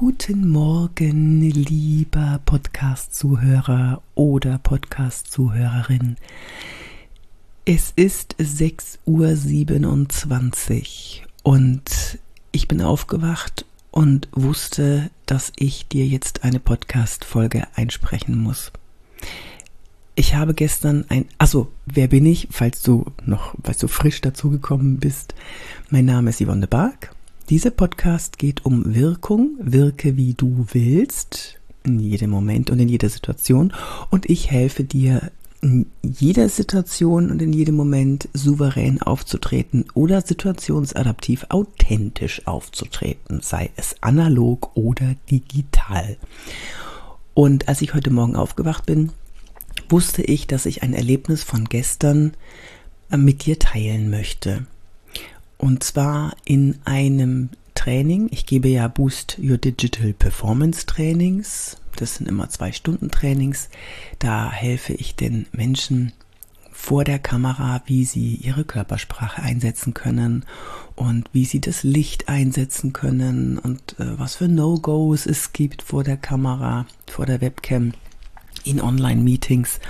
Guten Morgen, lieber Podcast-Zuhörer oder Podcast-Zuhörerin. Es ist 6.27 Uhr und ich bin aufgewacht und wusste, dass ich dir jetzt eine Podcast-Folge einsprechen muss. Ich habe gestern ein, also wer bin ich, falls du noch, falls du frisch dazugekommen bist. Mein Name ist Yvonne de Barg dieser Podcast geht um Wirkung, wirke wie du willst, in jedem Moment und in jeder Situation. Und ich helfe dir in jeder Situation und in jedem Moment souverän aufzutreten oder situationsadaptiv authentisch aufzutreten, sei es analog oder digital. Und als ich heute Morgen aufgewacht bin, wusste ich, dass ich ein Erlebnis von gestern äh, mit dir teilen möchte. Und zwar in einem Training. Ich gebe ja Boost Your Digital Performance Trainings. Das sind immer zwei Stunden Trainings. Da helfe ich den Menschen vor der Kamera, wie sie ihre Körpersprache einsetzen können und wie sie das Licht einsetzen können und äh, was für No-Gos es gibt vor der Kamera, vor der Webcam, in Online-Meetings.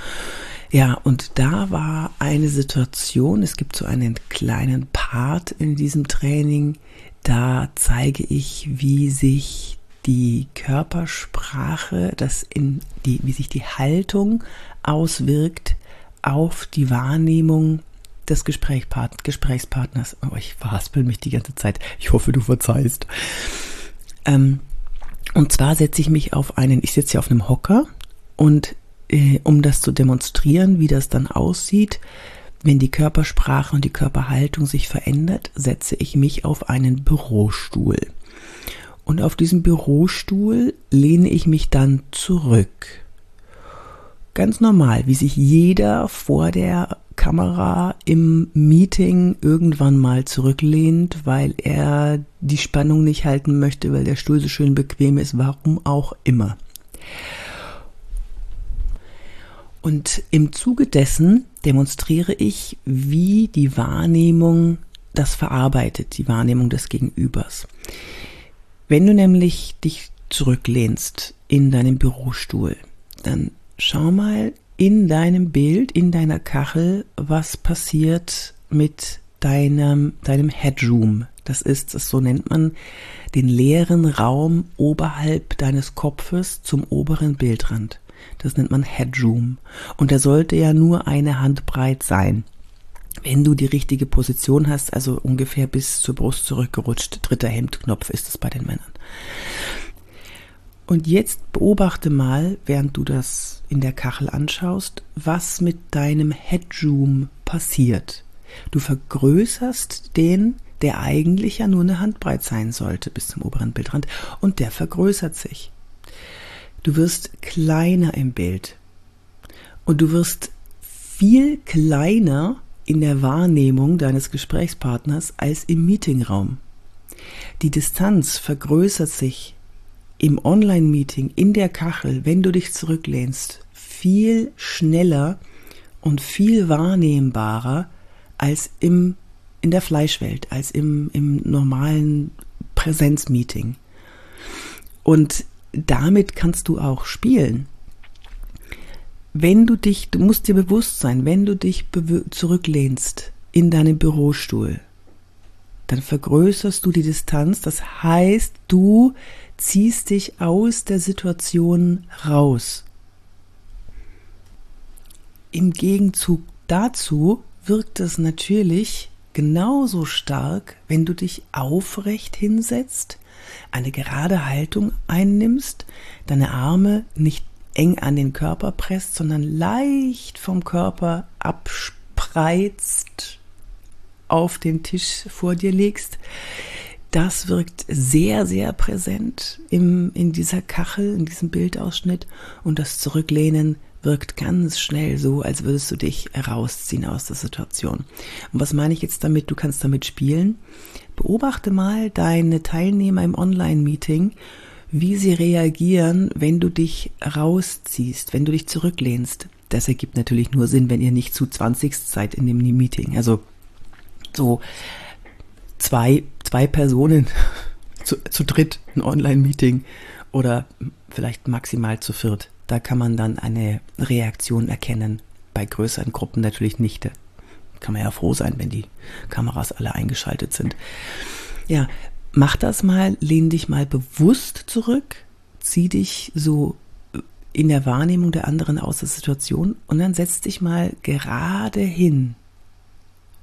Ja, und da war eine Situation, es gibt so einen kleinen Part in diesem Training, da zeige ich, wie sich die Körpersprache, das in die, wie sich die Haltung auswirkt auf die Wahrnehmung des Gesprächspart Gesprächspartners. Oh, ich verhaspel mich die ganze Zeit. Ich hoffe, du verzeihst. Ähm, und zwar setze ich mich auf einen, ich sitze hier auf einem Hocker und äh, um das zu demonstrieren, wie das dann aussieht, wenn die Körpersprache und die Körperhaltung sich verändert, setze ich mich auf einen Bürostuhl. Und auf diesem Bürostuhl lehne ich mich dann zurück. Ganz normal, wie sich jeder vor der Kamera im Meeting irgendwann mal zurücklehnt, weil er die Spannung nicht halten möchte, weil der Stuhl so schön bequem ist, warum auch immer. Und im Zuge dessen demonstriere ich, wie die Wahrnehmung das verarbeitet, die Wahrnehmung des Gegenübers. Wenn du nämlich dich zurücklehnst in deinem Bürostuhl, dann schau mal in deinem Bild, in deiner Kachel, was passiert mit deinem, deinem Headroom. Das ist, so nennt man den leeren Raum oberhalb deines Kopfes zum oberen Bildrand. Das nennt man Headroom. Und der sollte ja nur eine Hand breit sein. Wenn du die richtige Position hast, also ungefähr bis zur Brust zurückgerutscht, dritter Hemdknopf ist es bei den Männern. Und jetzt beobachte mal, während du das in der Kachel anschaust, was mit deinem Headroom passiert. Du vergrößerst den, der eigentlich ja nur eine Handbreit sein sollte bis zum oberen Bildrand, und der vergrößert sich. Du wirst kleiner im Bild. Und du wirst viel kleiner in der Wahrnehmung deines Gesprächspartners als im Meetingraum. Die Distanz vergrößert sich im Online-Meeting, in der Kachel, wenn du dich zurücklehnst, viel schneller und viel wahrnehmbarer als im, in der Fleischwelt, als im, im normalen Präsenzmeeting. Und damit kannst du auch spielen. Wenn du dich, du musst dir bewusst sein, wenn du dich zurücklehnst in deinem Bürostuhl, dann vergrößerst du die Distanz. Das heißt, du ziehst dich aus der Situation raus. Im Gegenzug dazu wirkt es natürlich genauso stark, wenn du dich aufrecht hinsetzt, eine gerade Haltung einnimmst, deine Arme nicht eng an den Körper presst, sondern leicht vom Körper abspreizt, auf den Tisch vor dir legst. Das wirkt sehr, sehr präsent im, in dieser Kachel, in diesem Bildausschnitt und das Zurücklehnen wirkt ganz schnell so, als würdest du dich herausziehen aus der Situation. Und was meine ich jetzt damit? Du kannst damit spielen. Beobachte mal deine Teilnehmer im Online-Meeting, wie sie reagieren, wenn du dich rausziehst, wenn du dich zurücklehnst. Das ergibt natürlich nur Sinn, wenn ihr nicht zu 20 seid in dem Meeting. Also so zwei, zwei Personen zu, zu dritt ein Online-Meeting oder vielleicht maximal zu viert. Da kann man dann eine Reaktion erkennen. Bei größeren Gruppen natürlich nicht. Kann man ja froh sein, wenn die Kameras alle eingeschaltet sind. Ja, mach das mal, lehn dich mal bewusst zurück, zieh dich so in der Wahrnehmung der anderen aus der Situation und dann setz dich mal gerade hin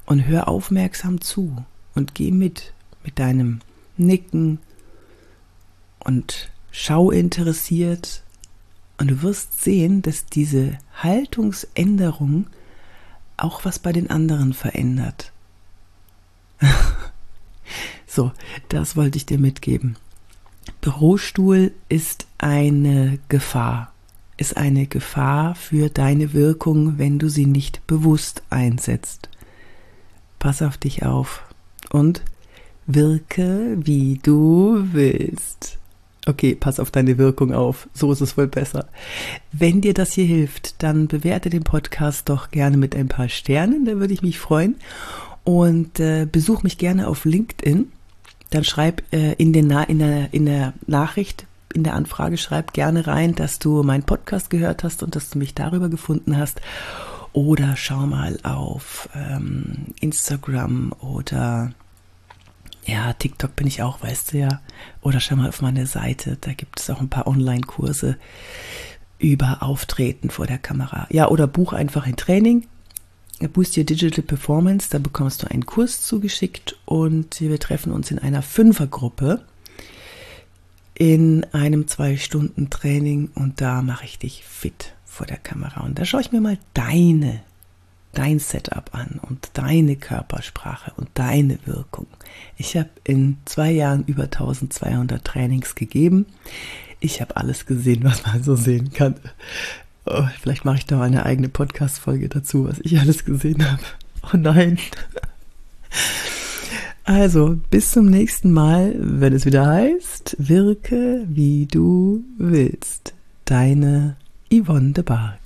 und hör aufmerksam zu und geh mit mit deinem Nicken und schau interessiert und du wirst sehen, dass diese Haltungsänderung auch was bei den anderen verändert. so, das wollte ich dir mitgeben. Bürostuhl ist eine Gefahr, ist eine Gefahr für deine Wirkung, wenn du sie nicht bewusst einsetzt. Pass auf dich auf und wirke, wie du willst. Okay, pass auf deine Wirkung auf. So ist es wohl besser. Wenn dir das hier hilft, dann bewerte den Podcast doch gerne mit ein paar Sternen. Da würde ich mich freuen. Und äh, besuch mich gerne auf LinkedIn. Dann schreib äh, in, den Na in, der, in der Nachricht, in der Anfrage, schreib gerne rein, dass du meinen Podcast gehört hast und dass du mich darüber gefunden hast. Oder schau mal auf ähm, Instagram oder ja, TikTok bin ich auch, weißt du ja. Oder schau mal auf meine Seite, da gibt es auch ein paar Online-Kurse über Auftreten vor der Kamera. Ja, oder buch einfach ein Training. Boost Your Digital Performance, da bekommst du einen Kurs zugeschickt und wir treffen uns in einer Fünfergruppe in einem zwei Stunden Training und da mache ich dich fit vor der Kamera und da schaue ich mir mal deine dein Setup an und deine Körpersprache und deine Wirkung. Ich habe in zwei Jahren über 1200 Trainings gegeben. Ich habe alles gesehen, was man so sehen kann. Oh, vielleicht mache ich da mal eine eigene Podcast-Folge dazu, was ich alles gesehen habe. Oh nein. Also, bis zum nächsten Mal, wenn es wieder heißt, wirke wie du willst. Deine Yvonne de Barg.